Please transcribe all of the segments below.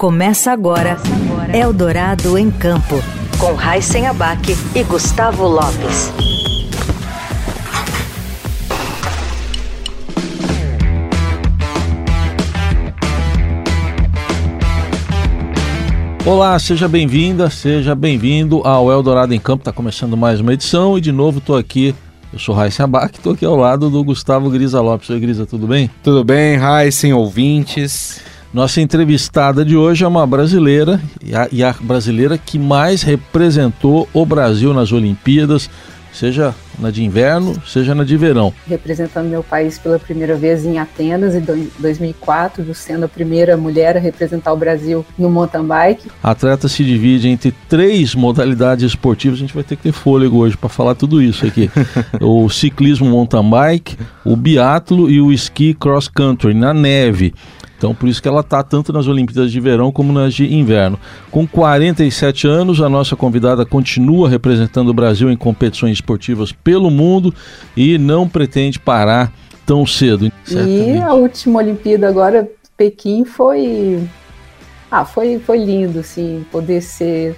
Começa agora Eldorado em Campo, com Raíssen Abac e Gustavo Lopes. Olá, seja bem-vinda, seja bem-vindo ao Eldorado em Campo. Está começando mais uma edição e de novo estou aqui. Eu sou Raíssen Abac, estou aqui ao lado do Gustavo Grisa Lopes. Oi, Grisa, tudo bem? Tudo bem, Raíssen, ouvintes. Nossa entrevistada de hoje é uma brasileira e a, e a, brasileira que mais representou o Brasil nas Olimpíadas, seja na de inverno, seja na de verão. Representando meu país pela primeira vez em Atenas em 2004, sendo a primeira mulher a representar o Brasil no mountain bike. A atleta se divide entre três modalidades esportivas, a gente vai ter que ter fôlego hoje para falar tudo isso aqui. o ciclismo mountain bike, o biatlo e o esqui cross country na neve. Então, por isso que ela está tanto nas Olimpíadas de Verão como nas de Inverno. Com 47 anos, a nossa convidada continua representando o Brasil em competições esportivas pelo mundo e não pretende parar tão cedo. Certamente. E a última Olimpíada agora, Pequim, foi. Ah, foi, foi lindo, sim, poder ser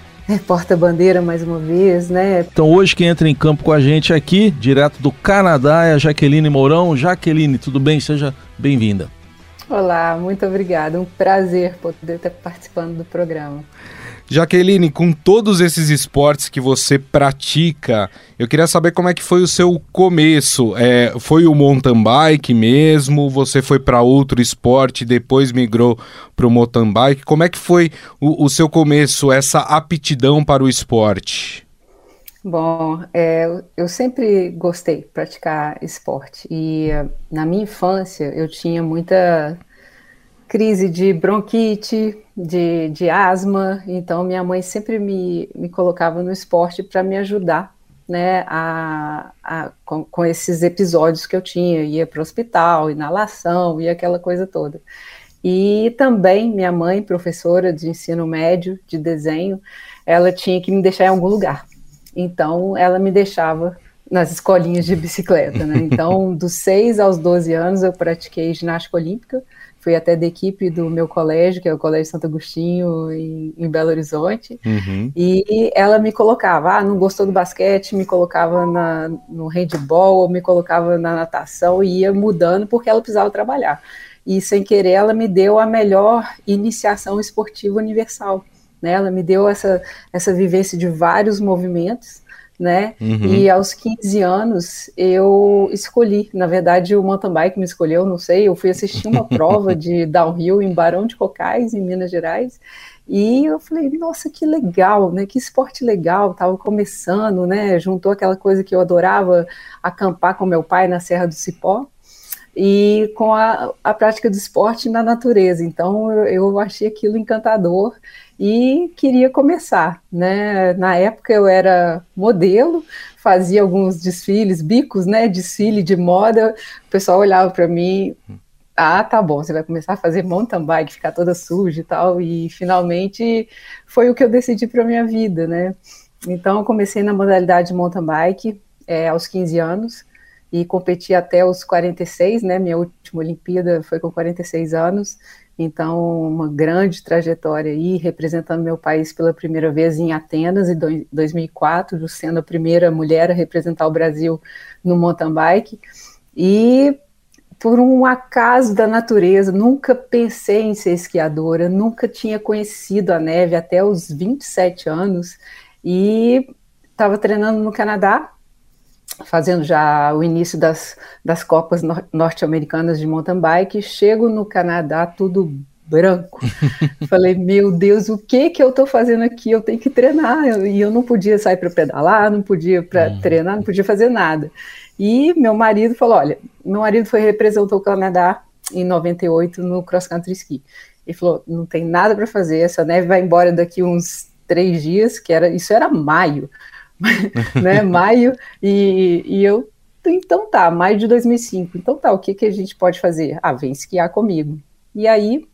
porta-bandeira mais uma vez, né? Então hoje quem entra em campo com a gente aqui, direto do Canadá, é a Jaqueline Mourão. Jaqueline, tudo bem? Seja bem-vinda. Olá, muito obrigada. Um prazer poder estar participando do programa. Jaqueline, com todos esses esportes que você pratica, eu queria saber como é que foi o seu começo. É, foi o mountain bike mesmo? Você foi para outro esporte, depois migrou para o mountain bike? Como é que foi o, o seu começo, essa aptidão para o esporte? Bom, é, eu sempre gostei de praticar esporte e na minha infância eu tinha muita crise de bronquite, de, de asma, então minha mãe sempre me, me colocava no esporte para me ajudar né, a, a com, com, esses episódios que eu tinha, ia para o hospital, inalação e aquela coisa toda. E também minha mãe, professora de ensino médio de desenho, ela tinha que me deixar em algum lugar. Então, ela me deixava nas escolinhas de bicicleta, né? Então, dos 6 aos 12 anos, eu pratiquei ginástica olímpica, fui até da equipe do meu colégio, que é o Colégio Santo Agostinho, em, em Belo Horizonte, uhum. e ela me colocava, ah, não gostou do basquete, me colocava na, no handball, ou me colocava na natação, e ia mudando, porque ela precisava trabalhar. E, sem querer, ela me deu a melhor iniciação esportiva universal, né? Ela me deu essa, essa vivência de vários movimentos, né? Uhum. E aos 15 anos eu escolhi, na verdade o mountain bike me escolheu, não sei, eu fui assistir uma prova de downhill em Barão de Cocais, em Minas Gerais, e eu falei, nossa, que legal, né? Que esporte legal, tava começando, né? Juntou aquela coisa que eu adorava acampar com meu pai na Serra do Cipó, e com a, a prática do esporte na natureza. Então eu, eu achei aquilo encantador e queria começar, né? Na época eu era modelo, fazia alguns desfiles, bicos, né? Desfile de moda. O pessoal olhava para mim, ah, tá bom, você vai começar a fazer mountain bike, ficar toda suja e tal. E finalmente foi o que eu decidi para minha vida, né? Então eu comecei na modalidade mountain bike é, aos 15 anos e competi até os 46, né? Minha última Olimpíada foi com 46 anos, então uma grande trajetória aí, representando meu país pela primeira vez em Atenas em 2004, sendo a primeira mulher a representar o Brasil no mountain bike. E por um acaso da natureza, nunca pensei em ser esquiadora, nunca tinha conhecido a neve até os 27 anos e estava treinando no Canadá fazendo já o início das, das Copas norte-americanas de mountain bike, chego no Canadá tudo branco. Falei, meu Deus, o que que eu estou fazendo aqui? Eu tenho que treinar. E eu não podia sair para pedalar, não podia para uhum. treinar, não podia fazer nada. E meu marido falou, olha, meu marido foi representou o Canadá em 98 no cross country ski. Ele falou, não tem nada para fazer, essa neve vai embora daqui uns três dias, que era isso era maio. né, maio, e, e eu, então tá, maio de 2005, então tá, o que, que a gente pode fazer? Ah, vem esquiar comigo. E aí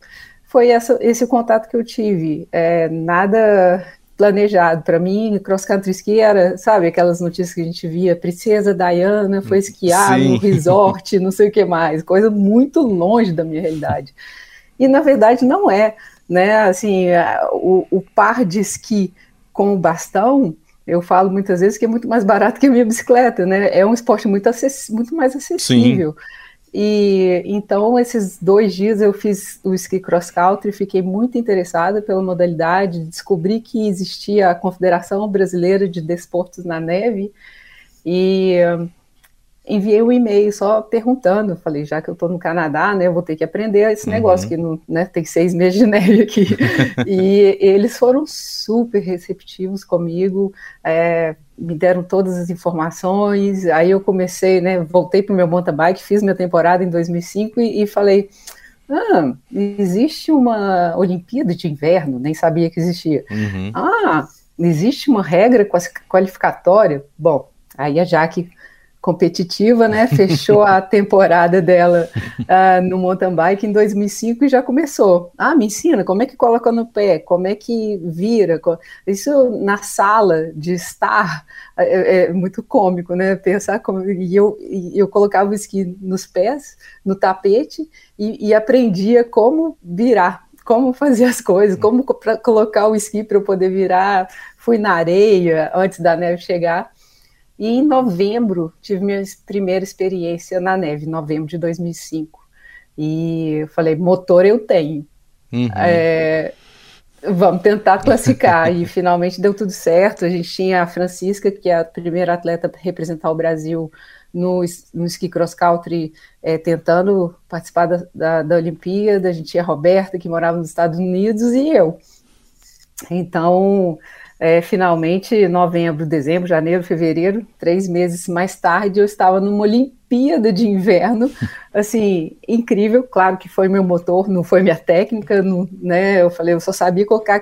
foi essa, esse contato que eu tive, é, nada planejado. Para mim, cross country ski era, sabe, aquelas notícias que a gente via, princesa Diana foi esquiar Sim. no resort, não sei o que mais, coisa muito longe da minha realidade. E na verdade não é né? Assim, o, o par de esqui com o bastão, eu falo muitas vezes que é muito mais barato que a minha bicicleta, né? É um esporte muito, muito mais acessível. Sim. E então, esses dois dias eu fiz o ski cross country, fiquei muito interessada pela modalidade, descobri que existia a Confederação Brasileira de Desportos na Neve e enviei um e-mail só perguntando, falei, já que eu estou no Canadá, né, eu vou ter que aprender esse uhum. negócio, que não, né, tem seis meses de neve aqui. e eles foram super receptivos comigo, é, me deram todas as informações, aí eu comecei, né, voltei para o meu mountain bike, fiz minha temporada em 2005 e, e falei, ah, existe uma Olimpíada de Inverno, nem sabia que existia. Uhum. Ah, existe uma regra qualificatória? Bom, aí a Jaque competitiva, né? Fechou a temporada dela uh, no mountain bike em 2005 e já começou. Ah, me ensina como é que coloca no pé, como é que vira. Isso na sala de estar é, é muito cômico, né? Pensar como e eu e eu colocava o esqui nos pés, no tapete e, e aprendia como virar como fazer as coisas, como colocar o esqui para eu poder virar. Fui na areia antes da neve chegar e em novembro tive minha primeira experiência na neve, novembro de 2005. E eu falei, motor eu tenho. Uhum. É, vamos tentar classificar. e finalmente deu tudo certo. A gente tinha a Francisca, que é a primeira atleta a representar o Brasil no, no ski cross country, é, tentando participar da, da, da Olimpíada. A gente tinha a Roberta, que morava nos Estados Unidos, e eu. Então, é, finalmente, novembro, dezembro, janeiro, fevereiro, três meses mais tarde, eu estava numa Olimpíada de Inverno, assim, incrível, claro que foi meu motor, não foi minha técnica, não, né, eu falei, eu só sabia colocar,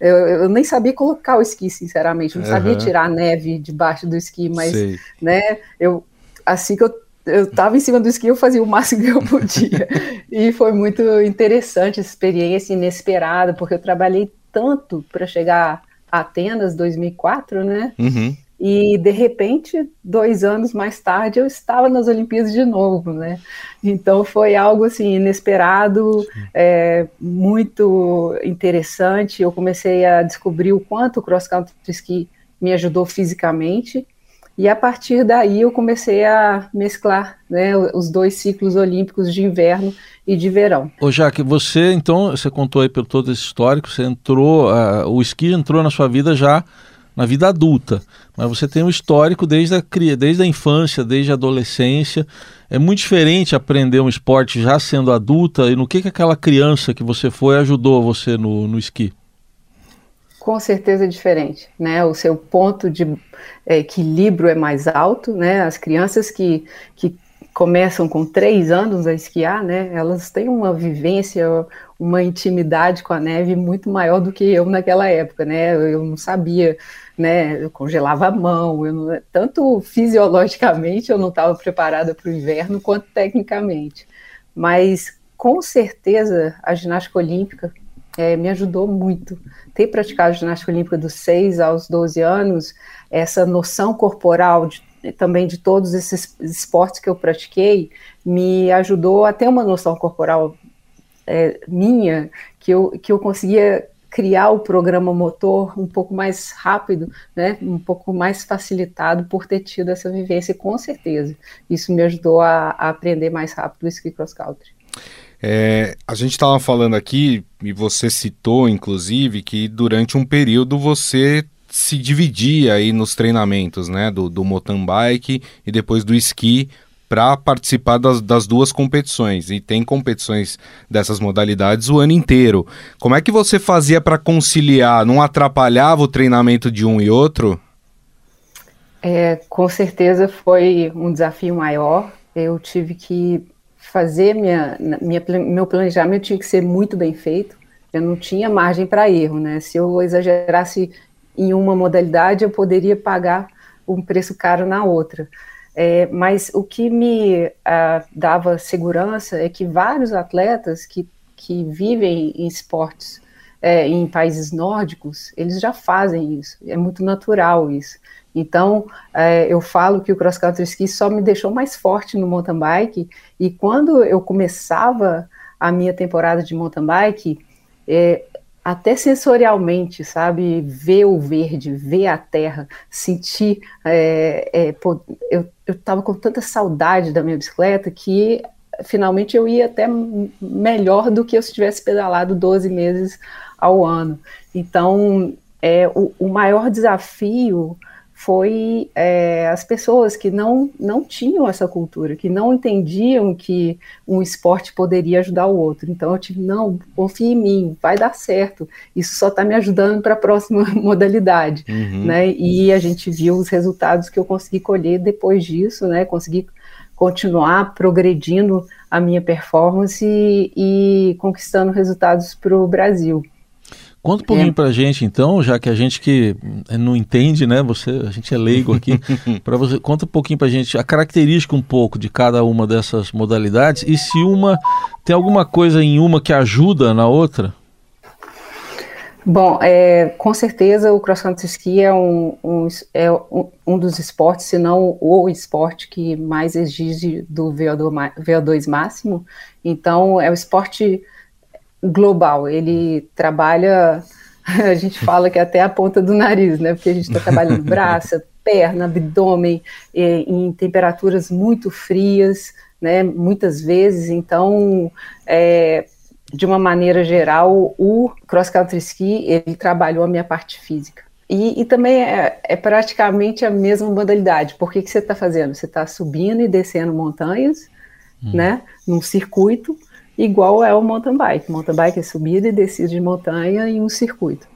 eu, eu nem sabia colocar o esqui, sinceramente, não uhum. sabia tirar a neve debaixo do esqui, mas, Sei. né, eu, assim que eu eu estava em cima do esqui, eu fazia o máximo que eu podia. e foi muito interessante essa experiência inesperada, porque eu trabalhei tanto para chegar Atenas 2004, né? Uhum. E de repente, dois anos mais tarde, eu estava nas Olimpíadas de novo, né? Então foi algo assim inesperado, é, muito interessante. Eu comecei a descobrir o quanto o cross country ski me ajudou fisicamente. E a partir daí eu comecei a mesclar né, os dois ciclos olímpicos de inverno e de verão. Ô Jaque, você então, você contou aí pelo todo esse histórico, você entrou, uh, o esqui entrou na sua vida já na vida adulta, mas você tem um histórico desde a, desde a infância, desde a adolescência. É muito diferente aprender um esporte já sendo adulta e no que, que aquela criança que você foi ajudou você no, no esqui? Com certeza é diferente, né? O seu ponto de é, equilíbrio é mais alto, né? As crianças que, que começam com três anos a esquiar, né? Elas têm uma vivência, uma intimidade com a neve muito maior do que eu naquela época, né? Eu não sabia, né? Eu congelava a mão, eu não, tanto fisiologicamente eu não estava preparada para o inverno quanto tecnicamente. Mas com certeza a ginástica olímpica é, me ajudou muito. Ter praticado ginástica olímpica dos 6 aos 12 anos, essa noção corporal de também de todos esses esportes que eu pratiquei, me ajudou a ter uma noção corporal é, minha, que eu, que eu conseguia criar o programa motor um pouco mais rápido, né, um pouco mais facilitado por ter tido essa vivência, com certeza. Isso me ajudou a, a aprender mais rápido o ski cross country. É, a gente estava falando aqui, e você citou, inclusive, que durante um período você se dividia aí nos treinamentos, né, do, do mountain bike e depois do esqui para participar das, das, duas competições. E tem competições dessas modalidades o ano inteiro. Como é que você fazia para conciliar? Não atrapalhava o treinamento de um e outro? É, com certeza foi um desafio maior. Eu tive que fazer minha, minha, meu planejamento tinha que ser muito bem feito. Eu não tinha margem para erro, né? Se eu exagerasse em uma modalidade, eu poderia pagar um preço caro na outra. É, mas o que me uh, dava segurança é que vários atletas que, que vivem em esportes é, em países nórdicos, eles já fazem isso, é muito natural isso. Então, é, eu falo que o cross country ski só me deixou mais forte no mountain bike, e quando eu começava a minha temporada de mountain bike, é, até sensorialmente, sabe? Ver o verde, ver a terra, sentir. É, é, eu estava com tanta saudade da minha bicicleta que finalmente eu ia até melhor do que eu se tivesse pedalado 12 meses ao ano. Então, é, o, o maior desafio foi é, as pessoas que não, não tinham essa cultura, que não entendiam que um esporte poderia ajudar o outro. Então eu tive, não, confia em mim, vai dar certo. Isso só está me ajudando para a próxima modalidade. Uhum. Né? E a gente viu os resultados que eu consegui colher depois disso, né? Consegui continuar progredindo a minha performance e, e conquistando resultados para o Brasil. Conta um pouquinho é. pra gente, então, já que a gente que não entende, né? Você, a gente é leigo aqui. para você, conta um pouquinho pra gente a característica um pouco de cada uma dessas modalidades e se uma tem alguma coisa em uma que ajuda na outra. Bom, é, com certeza o cross country ski é um, um, é um, um dos esportes, se não o esporte que mais exige do VO2, VO2 máximo. Então, é o esporte global. Ele trabalha, a gente fala que é até a ponta do nariz, né? Porque a gente está trabalhando braço, perna, abdômen, em temperaturas muito frias, né? Muitas vezes. Então, é, de uma maneira geral, o cross country ski ele trabalhou a minha parte física. E, e também é, é, praticamente a mesma modalidade. Por que, que você está fazendo? Você está subindo e descendo montanhas, hum. né? Num circuito igual é o mountain bike. Mountain bike é subida e descida de montanha em um circuito.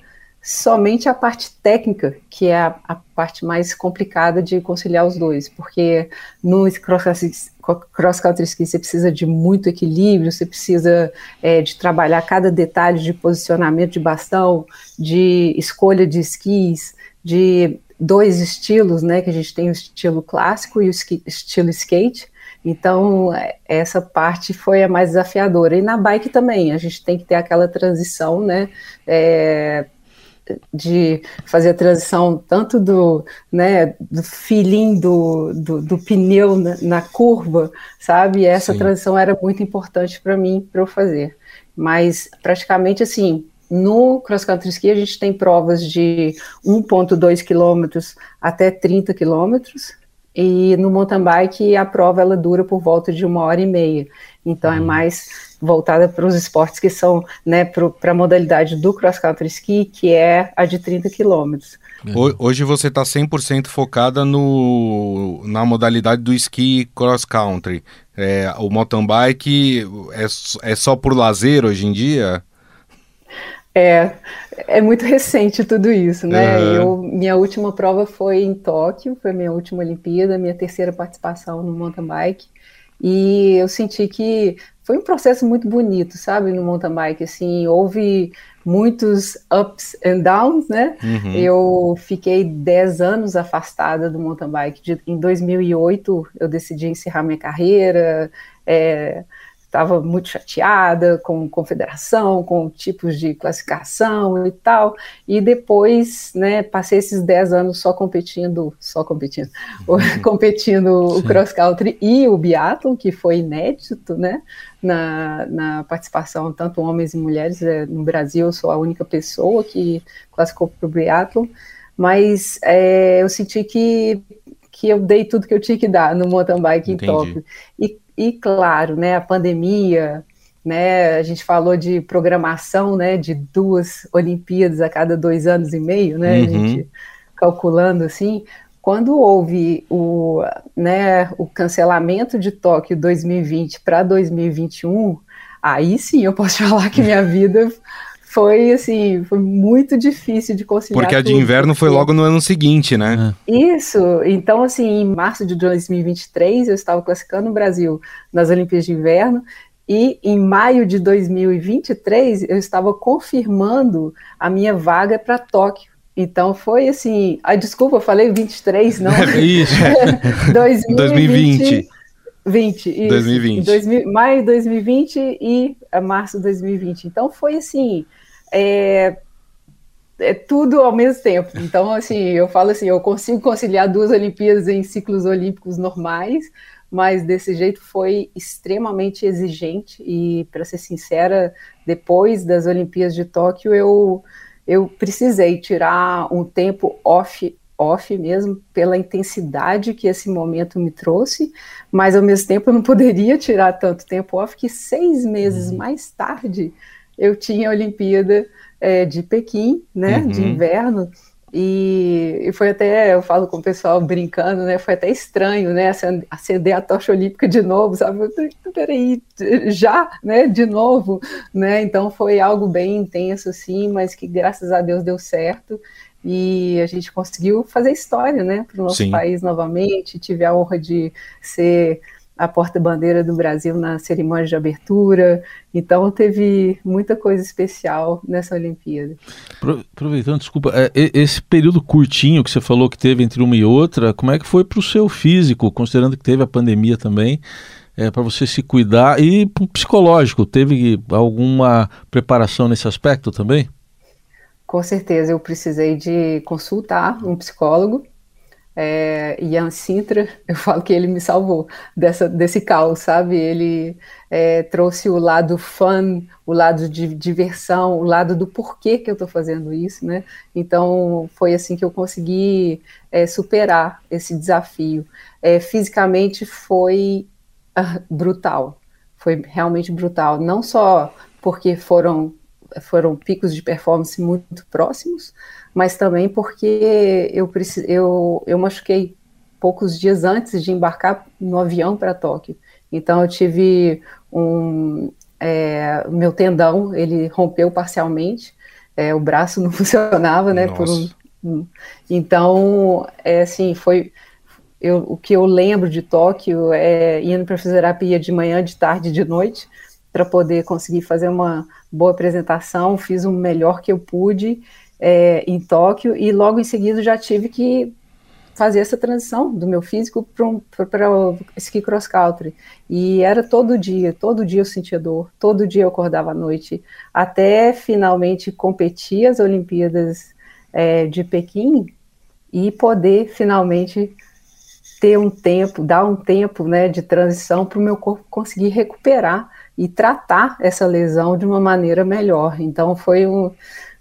Somente a parte técnica, que é a, a parte mais complicada de conciliar os dois, porque no cross-country ski você precisa de muito equilíbrio, você precisa é, de trabalhar cada detalhe de posicionamento de bastão, de escolha de esquis, de dois estilos, né, que a gente tem o estilo clássico e o estilo skate, então, é, essa parte foi a mais desafiadora. E na bike também, a gente tem que ter aquela transição, né? É, de fazer a transição tanto do, né, do feeling do, do, do pneu na, na, curva, sabe? E essa Sim. transição era muito importante para mim, para eu fazer. Mas, praticamente assim, no cross country ski a gente tem provas de 1.2 quilômetros até 30 quilômetros, e no mountain bike a prova ela dura por volta de uma hora e meia. Então é uhum. mais voltada para os esportes que são, né, para a modalidade do cross country ski, que é a de 30 quilômetros. Hoje você está 100% focada no, na modalidade do esqui cross country. É, o mountain bike é, é só por lazer hoje em dia? É, é muito recente tudo isso, né? Uhum. Eu, minha última prova foi em Tóquio, foi minha última Olimpíada, minha terceira participação no mountain bike, e eu senti que foi um processo muito bonito, sabe, no mountain bike, assim, houve muitos ups and downs, né? Uhum. Eu fiquei 10 anos afastada do mountain bike. Em 2008, eu decidi encerrar minha carreira, é, estava muito chateada com confederação, com tipos de classificação e tal, e depois, né, passei esses 10 anos só competindo, só competindo, uhum. competindo Sim. o cross country e o biathlon, que foi inédito, né, na, na participação tanto homens e mulheres, é, no Brasil eu sou a única pessoa que classificou para o biathlon, mas é, eu senti que que eu dei tudo que eu tinha que dar no mountain bike Entendi. em Tóquio. E e, claro, né, a pandemia, né, a gente falou de programação, né, de duas Olimpíadas a cada dois anos e meio, né, uhum. a gente calculando assim, quando houve o, né, o cancelamento de Tóquio 2020 para 2021, aí sim eu posso falar que minha vida foi assim, foi muito difícil de conciliar. Porque a de inverno foi logo no ano seguinte, né? É. Isso. Então, assim, em março de 2023, eu estava classificando o Brasil nas Olimpíadas de Inverno. E em maio de 2023, eu estava confirmando a minha vaga para Tóquio. Então foi assim. Ai, desculpa, eu falei 23, não. isso. 2020. 20, isso. 2020. 2000, maio de 2020 e março de 2020. Então foi assim é, é tudo ao mesmo tempo. Então, assim, eu falo assim, eu consigo conciliar duas Olimpíadas em ciclos olímpicos normais, mas desse jeito foi extremamente exigente e, para ser sincera, depois das Olimpíadas de Tóquio, eu, eu precisei tirar um tempo off off mesmo pela intensidade que esse momento me trouxe, mas ao mesmo tempo eu não poderia tirar tanto tempo off que seis meses uhum. mais tarde eu tinha a Olimpíada é, de Pequim, né, uhum. de inverno, e, e, foi até, eu falo com o pessoal brincando, né? Foi até estranho, né? Acender a tocha olímpica de novo, sabe? Peraí, já, né? De novo, né? Então foi algo bem intenso, sim, mas que graças a Deus deu certo e a gente conseguiu fazer história, né? Para o nosso sim. país novamente. Tive a honra de ser a porta-bandeira do Brasil na cerimônia de abertura. Então teve muita coisa especial nessa Olimpíada. Aproveitando, desculpa, é, esse período curtinho que você falou que teve entre uma e outra, como é que foi para o seu físico, considerando que teve a pandemia também? É, para você se cuidar e psicológico, teve alguma preparação nesse aspecto também? Com certeza, eu precisei de consultar um psicólogo é, Ian Sintra, eu falo que ele me salvou dessa, desse caos, sabe? Ele é, trouxe o lado fun, o lado de diversão, o lado do porquê que eu estou fazendo isso, né? Então foi assim que eu consegui é, superar esse desafio. É, fisicamente foi uh, brutal, foi realmente brutal. Não só porque foram foram picos de performance muito próximos, mas também porque eu, eu, eu machuquei poucos dias antes de embarcar no avião para Tóquio. Então eu tive um é, meu tendão ele rompeu parcialmente, é, o braço não funcionava, né? Por um, um, então é assim foi eu, o que eu lembro de Tóquio é indo para fisioterapia de manhã, de tarde, de noite para poder conseguir fazer uma boa apresentação. Fiz o melhor que eu pude é, em Tóquio e logo em seguida já tive que fazer essa transição do meu físico para o ski cross country. E era todo dia, todo dia eu sentia dor, todo dia eu acordava à noite, até finalmente competir as Olimpíadas é, de Pequim e poder finalmente ter um tempo, dar um tempo né, de transição para o meu corpo conseguir recuperar e tratar essa lesão de uma maneira melhor. Então foi um,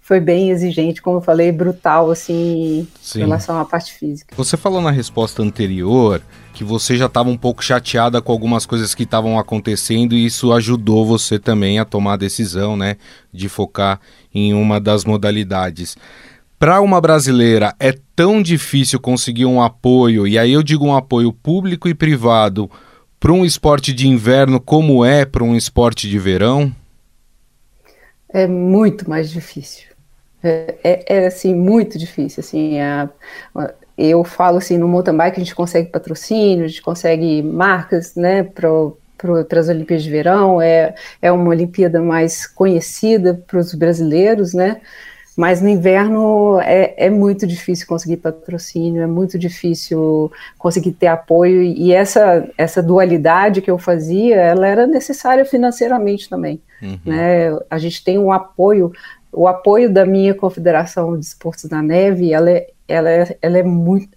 foi bem exigente, como eu falei, brutal, assim, Sim. em relação à parte física. Você falou na resposta anterior que você já estava um pouco chateada com algumas coisas que estavam acontecendo e isso ajudou você também a tomar a decisão, né, de focar em uma das modalidades. Para uma brasileira é tão difícil conseguir um apoio, e aí eu digo um apoio público e privado, para um esporte de inverno como é para um esporte de verão? É muito mais difícil. É, é, é, assim, muito difícil, assim, a, eu falo assim, no mountain bike a gente consegue patrocínio, a gente consegue marcas, né, para as Olimpíadas de Verão, é, é uma Olimpíada mais conhecida para os brasileiros, né, mas no inverno é, é muito difícil conseguir patrocínio, é muito difícil conseguir ter apoio, e essa, essa dualidade que eu fazia, ela era necessária financeiramente também, uhum. né, a gente tem um apoio o apoio da minha confederação de esportes da neve, ela é, ela é, ela é muito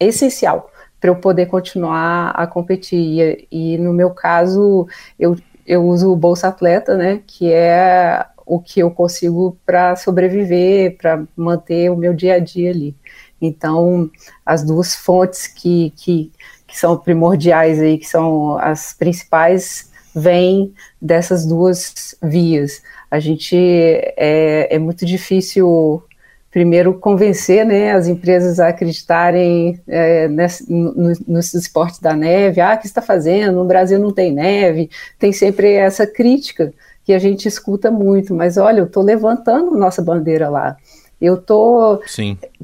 é essencial para eu poder continuar a competir. E, e, no meu caso, eu, eu uso o Bolsa Atleta, né, que é o que eu consigo para sobreviver, para manter o meu dia a dia ali. Então, as duas fontes que, que, que são primordiais aí, que são as principais, vêm dessas duas vias a gente é, é muito difícil primeiro convencer né, as empresas a acreditarem é, nesse, no, nos esportes da neve. Ah, o que está fazendo? No Brasil não tem neve. Tem sempre essa crítica que a gente escuta muito. Mas olha, eu estou levantando nossa bandeira lá. Eu estou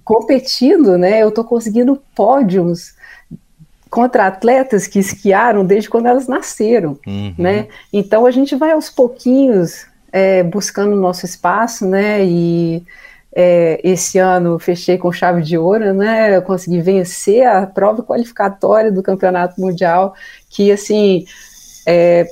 competindo, né? Eu estou conseguindo pódios contra atletas que esquiaram desde quando elas nasceram, uhum. né? Então a gente vai aos pouquinhos é, buscando o nosso espaço, né? E é, esse ano fechei com chave de ouro, né? Eu consegui vencer a prova qualificatória do Campeonato Mundial, que assim é,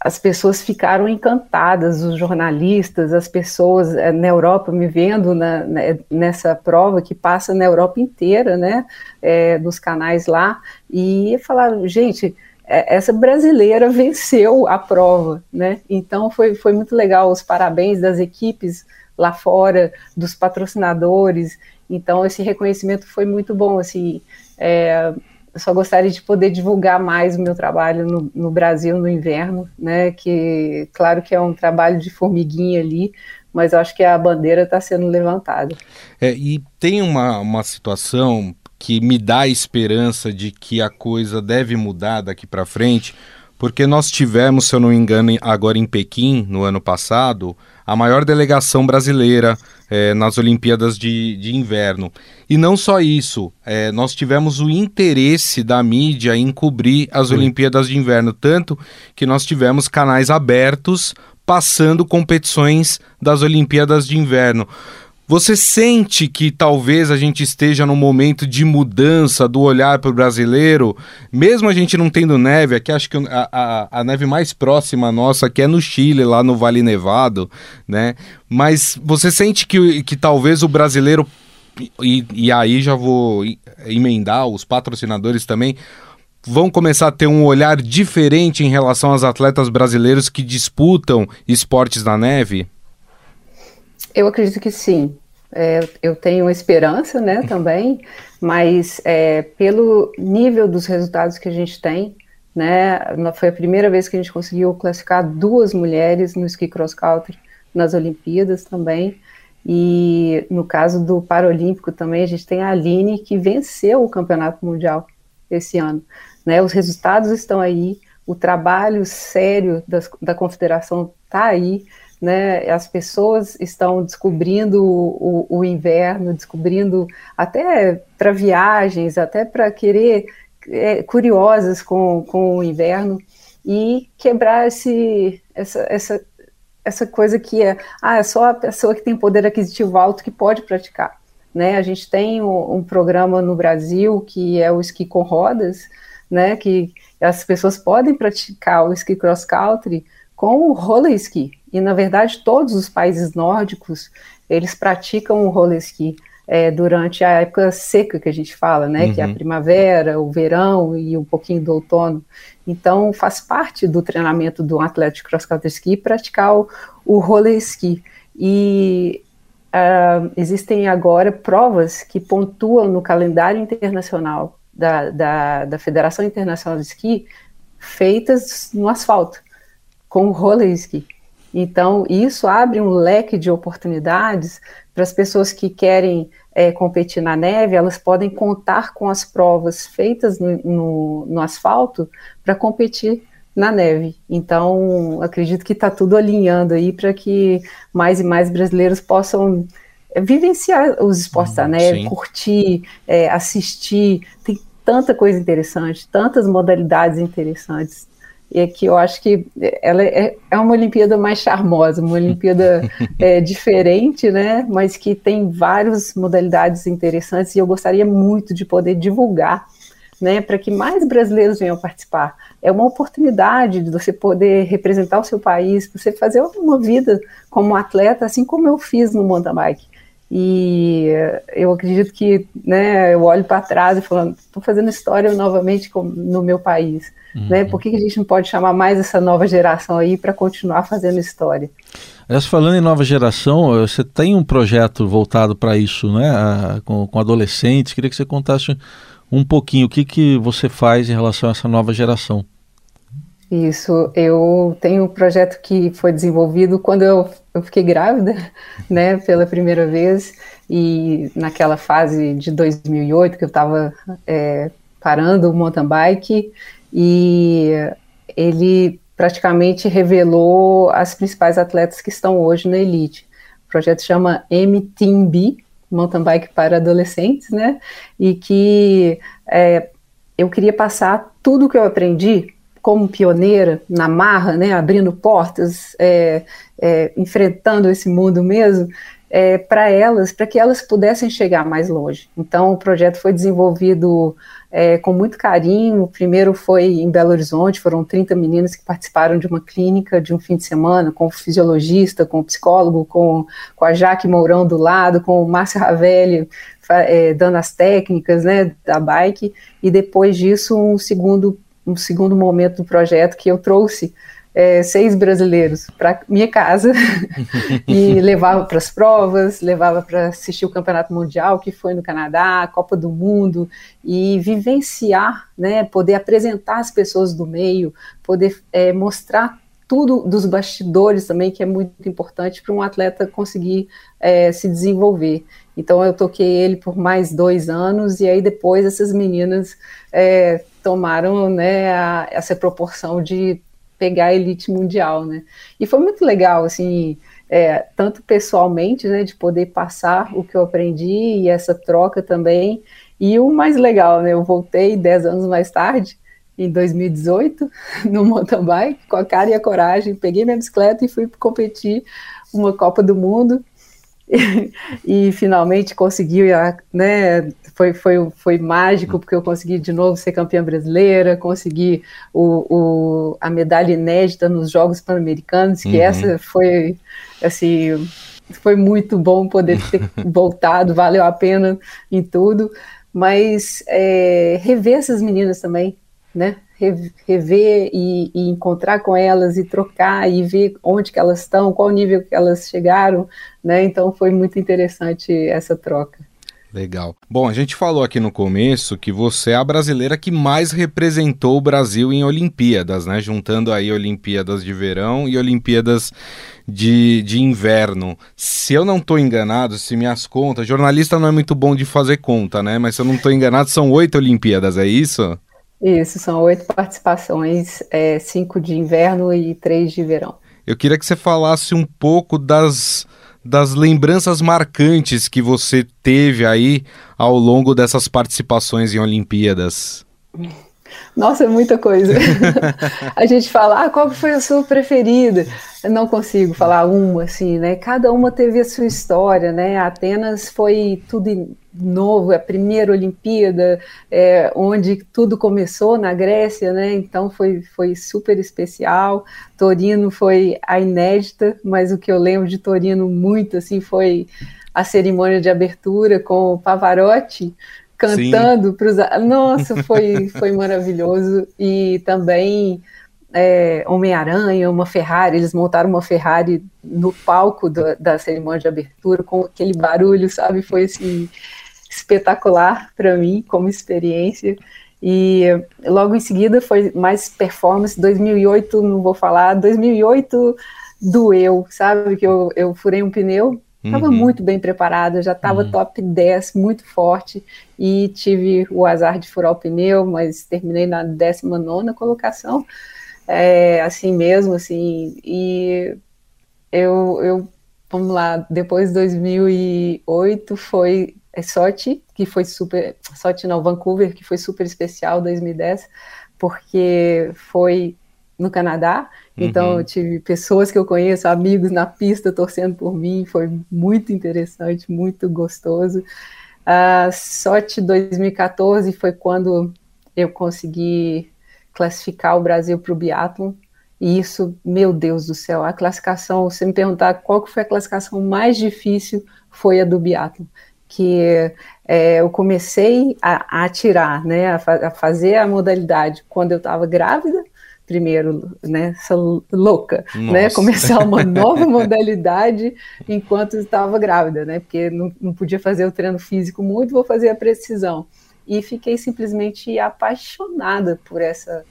as pessoas ficaram encantadas, os jornalistas, as pessoas é, na Europa me vendo na, nessa prova que passa na Europa inteira, né? É, nos canais lá, e falaram, gente é, essa brasileira venceu a prova, né? Então foi, foi muito legal, os parabéns das equipes lá fora, dos patrocinadores. Então esse reconhecimento foi muito bom, assim. É, eu só gostaria de poder divulgar mais o meu trabalho no, no, Brasil no inverno, né? Que claro que é um trabalho de formiguinha ali, mas eu acho que a bandeira está sendo levantada. É, e tem uma, uma situação que me dá esperança de que a coisa deve mudar daqui para frente, porque nós tivemos, se eu não me engano, agora em Pequim, no ano passado, a maior delegação brasileira é, nas Olimpíadas de, de, Inverno. E não só isso, é, nós tivemos o interesse da mídia em cobrir as Olimpíadas de Inverno, tanto que nós tivemos canais abertos passando competições das Olimpíadas de Inverno. Você sente que talvez a gente esteja num momento de mudança do olhar para o brasileiro, mesmo a gente não tendo neve, aqui acho que a, a, a, neve mais próxima nossa que é no Chile, lá no Vale Nevado, né? Mas você sente que, que talvez o brasileiro, e, e aí já vou emendar os patrocinadores também, vão começar a ter um olhar diferente em relação aos atletas brasileiros que disputam esportes na neve? Eu acredito que sim. É, eu tenho esperança, né, também, mas é, pelo nível dos resultados que a gente tem, né, foi a primeira vez que a gente conseguiu classificar duas mulheres no ski cross country nas Olimpíadas também, e no caso do Paralímpico também a gente tem a Aline que venceu o Campeonato Mundial esse ano, né, os resultados estão aí, o trabalho sério das, da confederação está aí, né? As pessoas estão descobrindo o, o inverno, descobrindo até para viagens, até para querer é, curiosas com, com o inverno e quebrar esse, essa, essa, essa coisa que é, ah, é só a pessoa que tem poder aquisitivo alto que pode praticar. Né? A gente tem um, um programa no Brasil que é o esqui com rodas, né? Que as pessoas podem praticar o esqui cross country com o roller ski. E, na verdade, todos os países nórdicos, eles praticam o roller ski é, durante a época seca que a gente fala, né? Uhum. Que é a uhum. primavera, o verão e um pouquinho do outono. Então, faz parte do treinamento do atleta de cross-country ski praticar o, o roller ski. E uh, existem agora provas que pontuam no calendário internacional da, da, da Federação Internacional de Esqui feitas no asfalto, com o roller ski. Então, isso abre um leque de oportunidades para as pessoas que querem é, competir na neve, elas podem contar com as provas feitas no, no, no asfalto para competir na neve. Então, acredito que está tudo alinhando aí para que mais e mais brasileiros possam é, vivenciar os esportes da neve, sim. curtir, é, assistir. Tem tanta coisa interessante, tantas modalidades interessantes e que eu acho que ela é, é uma Olimpíada mais charmosa, uma Olimpíada é, diferente, né? Mas que tem várias modalidades interessantes e eu gostaria muito de poder divulgar, né? Para que mais brasileiros venham participar. É uma oportunidade de você poder representar o seu país, você fazer uma vida como atleta, assim como eu fiz no mountain bike. E eu acredito que, né? Eu olho para trás e falo, estou fazendo história novamente no meu país. Uhum. Né? Por que, a gente não pode chamar mais essa nova geração aí para continuar fazendo história? Aliás, falando em nova geração, você tem um projeto voltado para isso, né? com, com adolescentes. Queria que você contasse um pouquinho o que, que você faz em relação a essa nova geração. Isso, eu tenho um projeto que foi desenvolvido quando eu, eu fiquei grávida, né, pela primeira vez, e naquela fase de 2008 que eu estava é, parando o mountain bike, e ele praticamente revelou as principais atletas que estão hoje na elite. O projeto chama MTB, Mountain Bike para Adolescentes, né? E que é, eu queria passar tudo que eu aprendi como pioneira na marra, né? Abrindo portas, é, é, enfrentando esse mundo mesmo, é, para elas, para que elas pudessem chegar mais longe. Então, o projeto foi desenvolvido é, com muito carinho. O primeiro foi em Belo Horizonte, foram 30 meninas que participaram de uma clínica de um fim de semana, com o fisiologista, com o psicólogo, com, com a Jaque Mourão do lado, com o Márcio Ravelli é, dando as técnicas né, da bike, e depois disso um segundo um segundo momento do projeto que eu trouxe é, seis brasileiros para minha casa e levava para as provas, levava para assistir o Campeonato Mundial, que foi no Canadá, a Copa do Mundo, e vivenciar, né, poder apresentar as pessoas do meio, poder é, mostrar tudo dos bastidores também, que é muito importante para um atleta conseguir é, se desenvolver. Então eu toquei ele por mais dois anos e aí depois essas meninas é, tomaram né, a, essa proporção de pegar a elite mundial, né? E foi muito legal, assim, é, tanto pessoalmente, né, de poder passar o que eu aprendi e essa troca também. E o mais legal, né, eu voltei dez anos mais tarde, em 2018, no mountain bike, com a cara e a coragem, peguei minha bicicleta e fui competir uma Copa do Mundo e, finalmente consegui, né, foi, foi, foi mágico, porque eu consegui de novo ser campeã brasileira, consegui o, o, a medalha inédita nos Jogos Pan-Americanos, que uhum. essa foi, assim, foi muito bom poder ter voltado, valeu a pena em tudo, mas é, rever essas meninas também, né, rever e, e, encontrar com elas e trocar e ver onde que elas estão, qual nível que elas chegaram, né? Então foi muito interessante essa troca. Legal. Bom, a gente falou aqui no começo que você é a brasileira que mais representou o Brasil em Olimpíadas, né? Juntando aí Olimpíadas de verão e Olimpíadas de, de inverno. Se eu não estou enganado, se minhas contas. Jornalista não é muito bom de fazer conta, né? Mas se eu não estou enganado, são oito Olimpíadas, é isso? Isso, são oito participações, é, cinco de inverno e três de verão. Eu queria que você falasse um pouco das, das lembranças marcantes que você teve aí ao longo dessas participações em Olimpíadas. Nossa, é muita coisa. a gente fala, ah, qual foi a sua preferida? Eu não consigo falar uma, assim, né? Cada uma teve a sua história, né? Atenas foi tudo novo, é a primeira Olimpíada, é, onde tudo começou na Grécia, né? Então foi, foi super especial. Torino foi a inédita, mas o que eu lembro de Torino muito, assim, foi a cerimônia de abertura com o Pavarotti, cantando para os. Nossa, foi, foi maravilhoso. E também é, Homem-Aranha, uma Ferrari, eles montaram uma Ferrari no palco do, da cerimônia de abertura, com aquele barulho, sabe? Foi assim, espetacular para mim como experiência. E logo em seguida foi mais performance. 2008, não vou falar, 2008 doeu, sabe? Que eu, eu furei um pneu Estava uhum. muito bem preparada, já estava uhum. top 10, muito forte, e tive o azar de furar o pneu, mas terminei na 19 colocação, é, assim mesmo, assim, e eu, eu, vamos lá, depois de 2008 foi é, Sochi, que foi super, Sochi não, Vancouver, que foi super especial, 2010, porque foi no Canadá, então, uhum. eu tive pessoas que eu conheço, amigos na pista torcendo por mim, foi muito interessante, muito gostoso. Uh, sorte 2014 foi quando eu consegui classificar o Brasil para o biathlon. E isso, meu Deus do céu, a classificação, se me perguntar qual que foi a classificação mais difícil, foi a do biathlon. Que é, eu comecei a, a atirar, né, a, fa a fazer a modalidade quando eu estava grávida, primeiro, né, essa louca, né, Nossa. né, começar uma nova modalidade enquanto estava grávida, né, porque não, não podia fazer o treino físico muito, vou fazer a precisão. E fiquei simplesmente apaixonada por essa.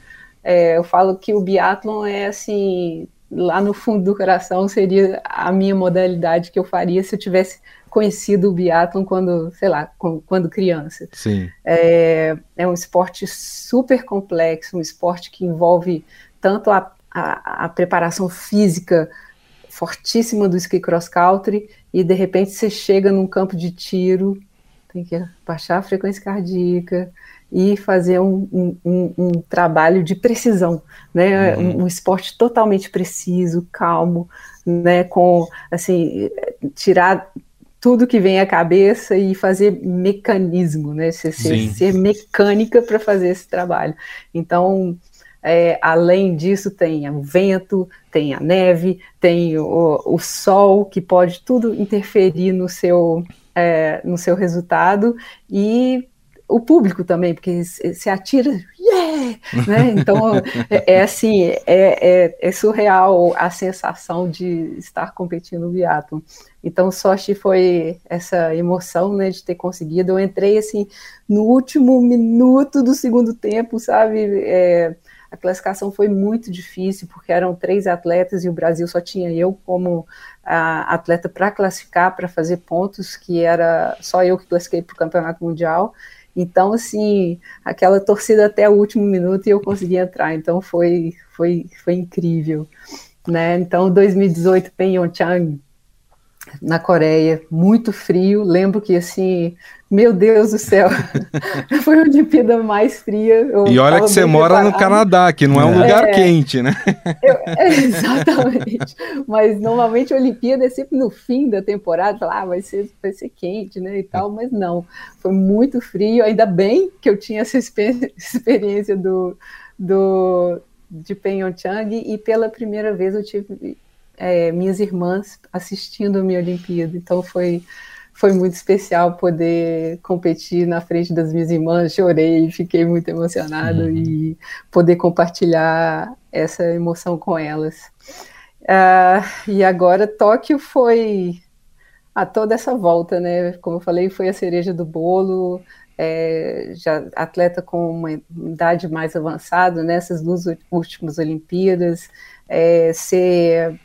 É, eu falo que o biatlon é assim, lá no fundo do coração seria a minha modalidade que eu faria se eu tivesse conhecido o biatlon quando, sei lá, quando criança. Sim. É, é um esporte super complexo, um esporte que envolve tanto a, a, a preparação física fortíssima do ski cross country e de repente você chega num campo de tiro, tem que baixar a frequência cardíaca e fazer um, um, um, um trabalho de precisão, né? Uhum. Um, esporte totalmente preciso, calmo, né? Com assim tirar tudo que vem à cabeça e fazer mecanismo, né? Ser, ser, ser mecânica para fazer esse trabalho. Então, é, além disso, tem o vento, tem a neve, tem o, o sol, que pode tudo interferir no seu, é, no seu resultado, e o público também, porque se atira, yeah! né? Então, é, é assim, é, é, é, surreal a sensação de estar competindo no biathlon. Então, sorte foi essa emoção, né, de ter conseguido. Eu entrei, assim, no último minuto do segundo tempo, sabe? É, a classificação foi muito difícil, porque eram três atletas e o Brasil só tinha eu como atleta para classificar, para fazer pontos, que era só eu que classifiquei para o Campeonato Mundial. Então, assim, aquela torcida até o último minuto e eu consegui entrar. Então, foi, foi, foi incrível. Né? Então, 2018, Pyeongchang, na Coreia, muito frio. Lembro que, assim, meu Deus do céu, foi a Olimpíada mais fria. Eu e olha que você mora preparado. no Canadá, que não é um é, lugar quente, né? Eu, é, exatamente. Mas normalmente a Olimpíada é sempre no fim da temporada, lá ah, vai ser, vai ser quente, né? E tal, mas não. Foi muito frio. Ainda bem que eu tinha essa experiência do, do, de Pyeongchang e pela primeira vez eu tive é, minhas irmãs assistindo a minha Olimpíada. Então foi, foi muito especial poder competir na frente das minhas irmãs. Chorei, fiquei muito emocionado uhum. e poder compartilhar essa emoção com elas. Uh, e agora Tóquio foi a toda essa volta, né? Como eu falei, foi a cereja do bolo. É, já atleta com uma idade mais avançada nessas duas últimas Olimpíadas, é, ser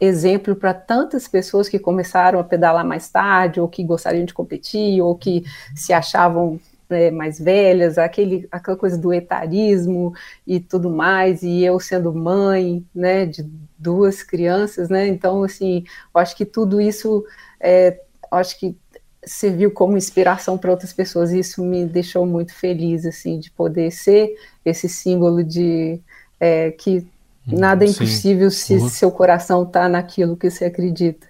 exemplo para tantas pessoas que começaram a pedalar mais tarde, ou que gostariam de competir, ou que se achavam né, mais velhas, aquele, aquela coisa do etarismo e tudo mais, e eu sendo mãe, né, de duas crianças, né, então, assim, eu acho que tudo isso, é, acho que serviu como inspiração para outras pessoas, e isso me deixou muito feliz, assim, de poder ser esse símbolo de é, que Nada é impossível Sim. se uhum. seu coração está naquilo que você acredita.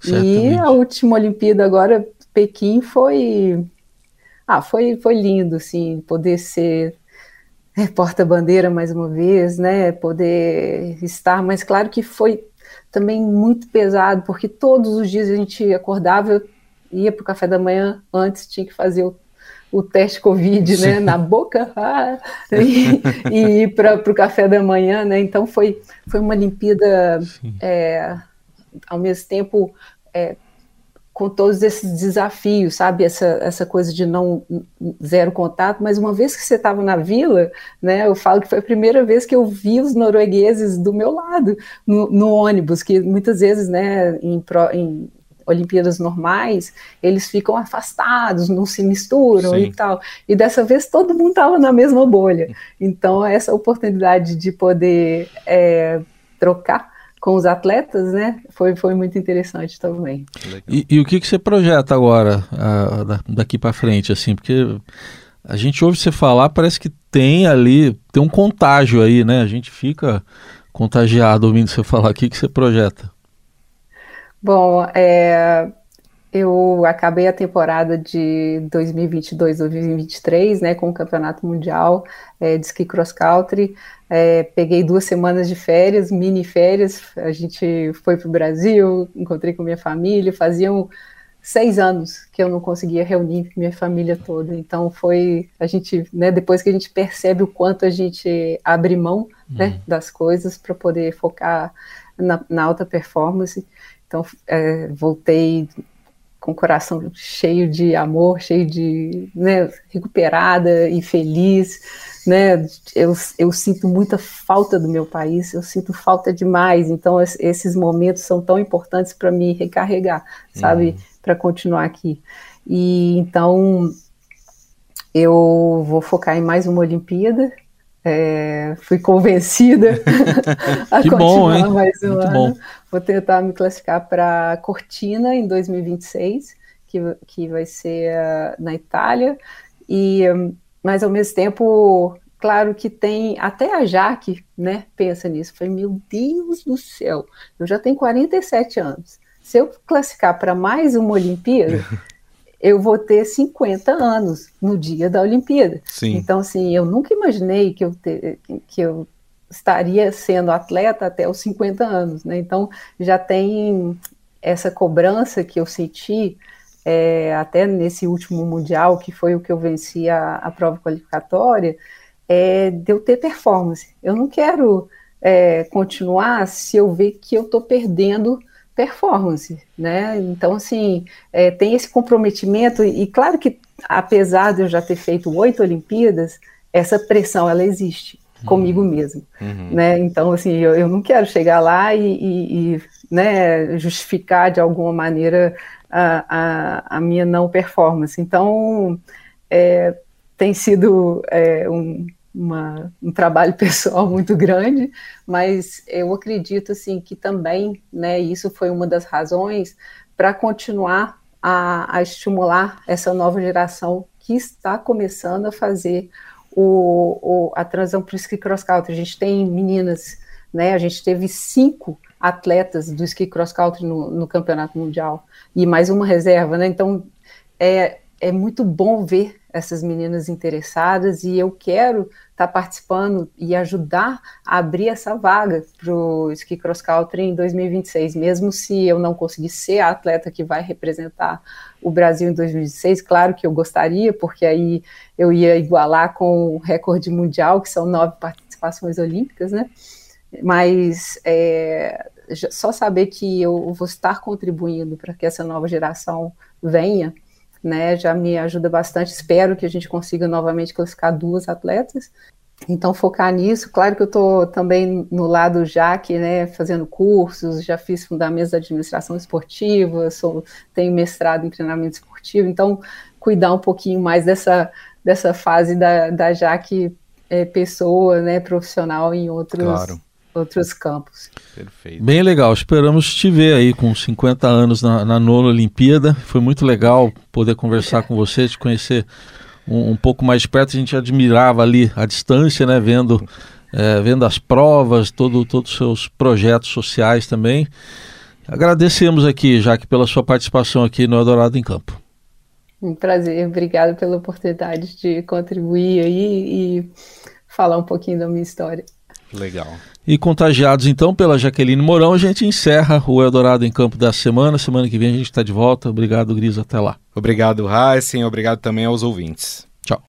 Certamente. E a última Olimpíada agora, Pequim, foi. Ah, foi, foi lindo, assim, poder ser é, porta-bandeira mais uma vez, né? Poder estar, mas claro que foi também muito pesado, porque todos os dias a gente acordava, ia para o café da manhã, antes tinha que fazer o o teste Covid né, na boca ah, e, e ir para o café da manhã, né? Então foi, foi uma Olimpíada é, ao mesmo tempo é, com todos esses desafios, sabe? Essa, essa coisa de não zero contato, mas uma vez que você estava na vila, né? Eu falo que foi a primeira vez que eu vi os noruegueses do meu lado no, no ônibus, que muitas vezes, né, em, em Olimpíadas normais, eles ficam afastados, não se misturam Sim. e tal. E dessa vez todo mundo estava na mesma bolha. Então, essa oportunidade de poder é, trocar com os atletas, né, foi, foi muito interessante também. E, e o que, que você projeta agora, daqui para frente, assim, porque a gente ouve você falar, parece que tem ali, tem um contágio aí, né, a gente fica contagiado ouvindo você falar, o que, que você projeta? Bom, é, eu acabei a temporada de 2022-2023, né, com o Campeonato Mundial é, de Ski Cross Country. É, peguei duas semanas de férias, mini férias. A gente foi para o Brasil, encontrei com minha família. Faziam seis anos que eu não conseguia reunir minha família toda. Então foi a gente, né, depois que a gente percebe o quanto a gente abre mão, né, uhum. das coisas para poder focar na, na alta performance. Então, é, voltei com o coração cheio de amor, cheio de, né, recuperada e feliz, né, eu, eu sinto muita falta do meu país, eu sinto falta demais, então esses momentos são tão importantes para me recarregar, sabe, uhum. para continuar aqui. E então eu vou focar em mais uma Olimpíada, é, fui convencida a que continuar bom, mais um Muito ano. Bom. Vou tentar me classificar para Cortina em 2026, que, que vai ser uh, na Itália. E, um, mas ao mesmo tempo, claro que tem até a Jaque, né? Pensa nisso. Foi meu Deus do céu, eu já tenho 47 anos. Se eu classificar para mais uma Olimpíada, eu vou ter 50 anos no dia da Olimpíada. Sim. Então, assim, eu nunca imaginei que eu, que eu estaria sendo atleta até os 50 anos, né? Então, já tem essa cobrança que eu senti é, até nesse último Mundial, que foi o que eu venci a, a prova qualificatória, é de eu ter performance. Eu não quero é, continuar se eu ver que eu estou perdendo performance, né? Então, assim, é, tem esse comprometimento, e claro que, apesar de eu já ter feito oito Olimpíadas, essa pressão, ela existe uhum. comigo mesmo, uhum. né? Então, assim, eu, eu, não quero chegar lá e, e, e né, justificar de alguma maneira a, a, a minha não performance. Então, é, tem sido é, um, uma, um trabalho pessoal muito grande, mas eu acredito assim que também, né, isso foi uma das razões para continuar a, a, estimular essa nova geração que está começando a fazer o, o, a transição para o ski cross country. A gente tem meninas, né, a gente teve cinco atletas do ski cross country no, no campeonato mundial e mais uma reserva, né? Então é, é muito bom ver essas meninas interessadas e eu quero estar tá participando e ajudar a abrir essa vaga para o ski cross country em 2026, mesmo se eu não conseguir ser a atleta que vai representar o Brasil em 2026, claro que eu gostaria, porque aí eu ia igualar com o recorde mundial, que são nove participações olímpicas, né? Mas é, só saber que eu vou estar contribuindo para que essa nova geração venha, né, já me ajuda bastante. Espero que a gente consiga novamente classificar duas atletas. Então, focar nisso. Claro que eu estou também no lado JAC, né, fazendo cursos, já fiz fundamentos da administração esportiva, sou, tenho mestrado em treinamento esportivo, então, cuidar um pouquinho mais dessa, dessa fase da, da JAC é, pessoa, né, profissional em outros, claro outros campos. Perfeito. Bem legal, esperamos te ver aí com 50 anos na, na nona Olimpíada. Foi muito legal poder conversar com você, te conhecer um, um, pouco mais perto. A gente admirava ali a distância, né? Vendo, é, vendo as provas, todo, todos os seus projetos sociais também. Agradecemos aqui, Jaque, pela sua participação aqui no Eldorado em Campo. Um prazer, obrigado pela oportunidade de contribuir aí e falar um pouquinho da minha história. Legal. E contagiados então pela Jaqueline Mourão, a gente encerra o Eldorado em Campo da semana. Semana que vem a gente está de volta. Obrigado, Gris. Até lá. Obrigado, Heisen. Obrigado também aos ouvintes. Tchau.